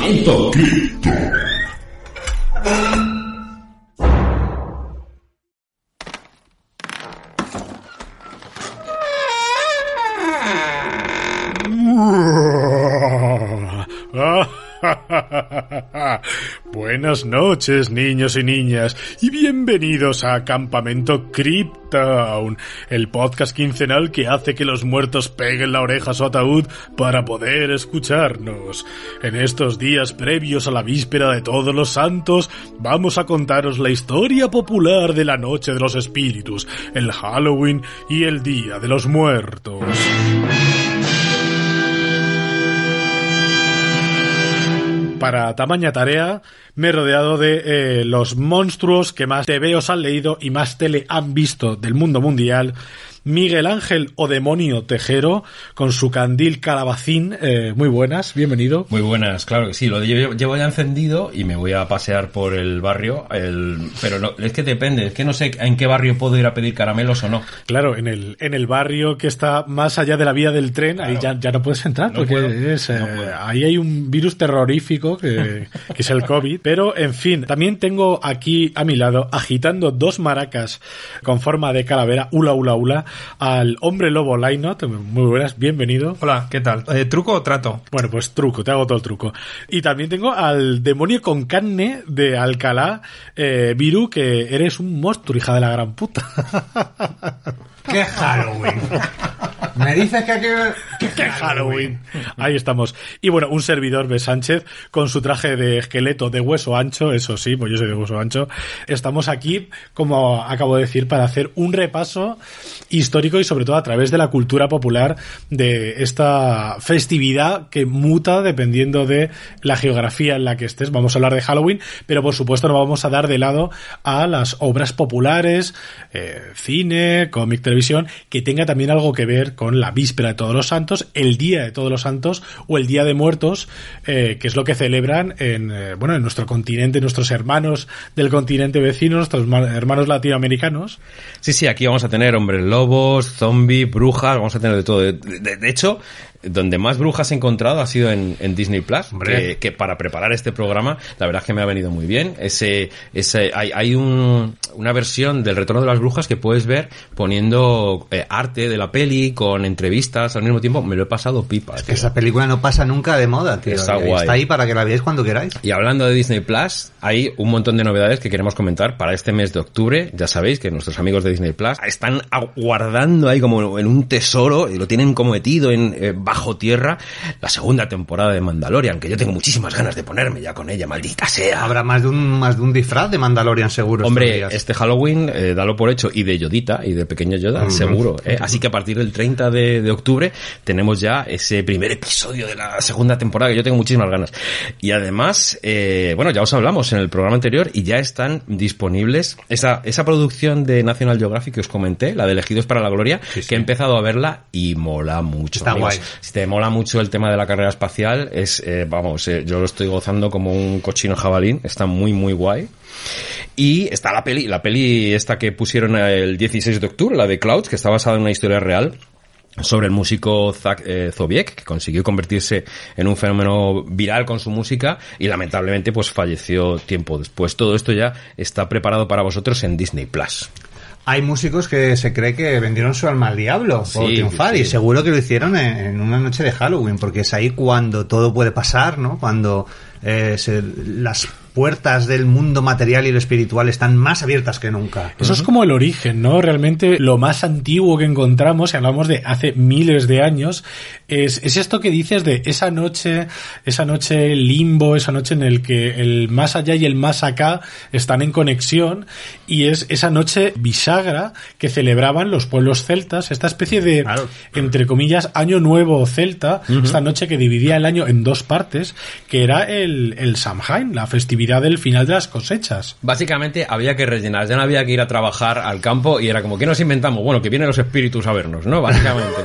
Campamento Buenas noches, niños y niñas, y bienvenidos a Campamento Cryptown, el podcast quincenal que hace que los muertos peguen la oreja a su ataúd para poder escucharnos. En estos días previos a la víspera de Todos los Santos, vamos a contaros la historia popular de la Noche de los Espíritus, el Halloween y el Día de los Muertos. Para tamaña tarea, me he rodeado de eh, los monstruos que más TVOs han leído y más tele han visto del mundo mundial. Miguel Ángel o Demonio Tejero, con su candil calabacín. Eh, muy buenas, bienvenido. Muy buenas, claro que sí, lo llevo, llevo ya encendido y me voy a pasear por el barrio, el, pero no, es que depende, es que no sé en qué barrio puedo ir a pedir caramelos o no. Claro, en el, en el barrio que está más allá de la vía del tren, ahí ya, ya no puedes entrar, No porque puedo, es, eh, no ahí hay un virus terrorífico que, que es el COVID. Pero, en fin, también tengo aquí a mi lado, agitando dos maracas con forma de calavera, ula, ula, ula, al hombre lobo Lainot. Muy buenas, bienvenido. Hola, ¿qué tal? Eh, ¿Truco o trato? Bueno, pues truco, te hago todo el truco. Y también tengo al demonio con carne de Alcalá, eh, Viru, que eres un monstruo, hija de la gran puta. ¡Qué Halloween! Me dices que que... ¡Qué Halloween! Ahí estamos. Y bueno, un servidor B. Sánchez con su traje de esqueleto de hueso ancho, eso sí, pues yo soy de hueso ancho. Estamos aquí, como acabo de decir, para hacer un repaso histórico y sobre todo a través de la cultura popular de esta festividad que muta dependiendo de la geografía en la que estés. Vamos a hablar de Halloween, pero por supuesto no vamos a dar de lado a las obras populares, eh, cine, cómic, televisión, que tenga también algo que ver con la víspera de Todos los Santos, el Día de Todos los Santos o el Día de Muertos, eh, que es lo que celebran en, eh, bueno, en nuestro continente, nuestros hermanos del continente vecino, nuestros ma- hermanos latinoamericanos. Sí, sí, aquí vamos a tener hombres lobos, zombies, brujas, vamos a tener de todo. De hecho, donde más brujas he encontrado ha sido en, en Disney Plus, que, que para preparar este programa, la verdad es que me ha venido muy bien. Ese, ese, hay, hay un, una versión del Retorno de las Brujas que puedes ver poniendo eh, arte de la peli con entrevistas al mismo tiempo. Me lo he pasado pipa. tío. Esa película no pasa nunca de moda, tío. Está Eh, guay. Está ahí para que la veáis cuando queráis. Y hablando de Disney Plus, hay un montón de novedades que queremos comentar para este mes de octubre. Ya sabéis que nuestros amigos de Disney Plus están aguardando ahí como en un tesoro y lo tienen como metido en eh, bajo tierra la segunda temporada de Mandalorian, que yo tengo muchísimas ganas de ponerme ya con ella, maldita sea. Habrá más de un, más de un disfraz de Mandalorian seguro. Hombre, este Halloween, eh, dalo por hecho, y de Yodita, y de pequeño Yoda, seguro. ¿eh? Así que a partir del 30 de, de octubre tenemos ya ese primer episodio de la segunda temporada, que yo tengo muchísimas ganas. Y además, eh, bueno, ya os hablamos en el programa anterior, y ya están disponibles esa, esa producción de National Geographic que os comenté, la de Elegidos para la Gloria, que he empezado a verla y mola mucho. Está amigos. guay. Si te mola mucho el tema de la carrera espacial, es, eh, vamos, eh, yo lo estoy gozando como un cochino jabalín, está muy, muy guay. Y está la peli, la peli esta que pusieron el 16 de octubre, la de Clouds, que está basada en una historia real sobre el músico Zach eh, Zobiek, que consiguió convertirse en un fenómeno viral con su música y lamentablemente pues falleció tiempo después. Todo esto ya está preparado para vosotros en Disney Plus. Hay músicos que se cree que vendieron su alma al diablo por Sí, triunfar sí. y seguro que lo hicieron en, en una noche de Halloween porque es ahí cuando todo puede pasar, ¿no? Cuando eh, se- las puertas del mundo material y lo espiritual están más abiertas que nunca. Eso es como el origen, ¿no? Realmente lo más antiguo que encontramos, y hablamos de hace miles de años, es, es esto que dices de esa noche, esa noche limbo, esa noche en el que el más allá y el más acá están en conexión, y es esa noche bisagra que celebraban los pueblos celtas, esta especie de, Claro. entre comillas, año nuevo celta, esta noche que dividía el año en dos partes, que era el, el Samhain, la festividad del final de las cosechas. Básicamente había que rellenar, ya no había que ir a trabajar al campo y era como, ¿qué nos inventamos? Bueno, que vienen los espíritus a vernos, ¿no? Básicamente.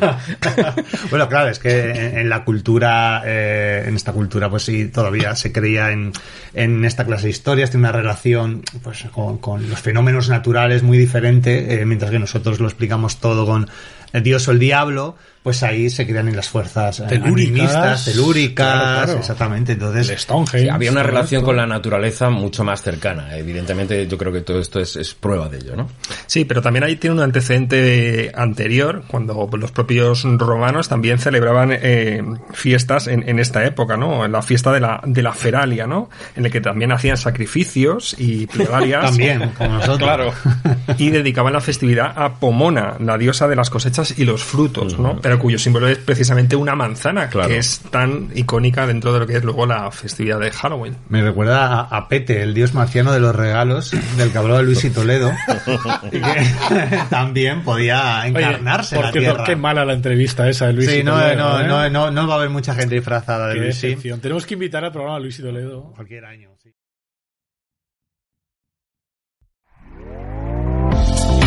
bueno, claro, es que en, en la cultura, eh, en esta cultura, pues sí, todavía se creía en, en esta clase de historias, tiene una relación pues con, con los fenómenos naturales muy diferente, eh, mientras que nosotros lo explicamos todo con el dios o el diablo, pues ahí se crean en las fuerzas eh, Telúricas. telúricas, Claro, claro. exactamente. Entonces, El Stonehenge. Sí, había una relación con la naturaleza mucho más cercana. Evidentemente, yo creo que todo esto es, es prueba de ello, ¿no? Sí, pero también ahí tiene un antecedente anterior, cuando los propios romanos también celebraban eh, fiestas en, en esta época, ¿no? En la fiesta de la, de la Feralia, ¿no? En el que también hacían sacrificios y plegarias. también, como nosotros. Claro. y dedicaban la festividad a Pomona, la diosa de las cosechas y los frutos, ¿no? Pero cuyo símbolo es precisamente una manzana, Claro. que es tan icónica dentro de lo que es luego la festividad de Halloween. Me recuerda a, a Pete, el dios marciano de los regalos, del que hablaba Luis y Toledo, y que también podía Oye, encarnarse en por la tierra. qué mala la entrevista esa de Luis sí, y no, Toledo, no, ¿eh? no, no, no va a haber mucha gente disfrazada de Qué Luis. Tenemos que invitar al programa a Luis y Toledo. Cualquier año, sí.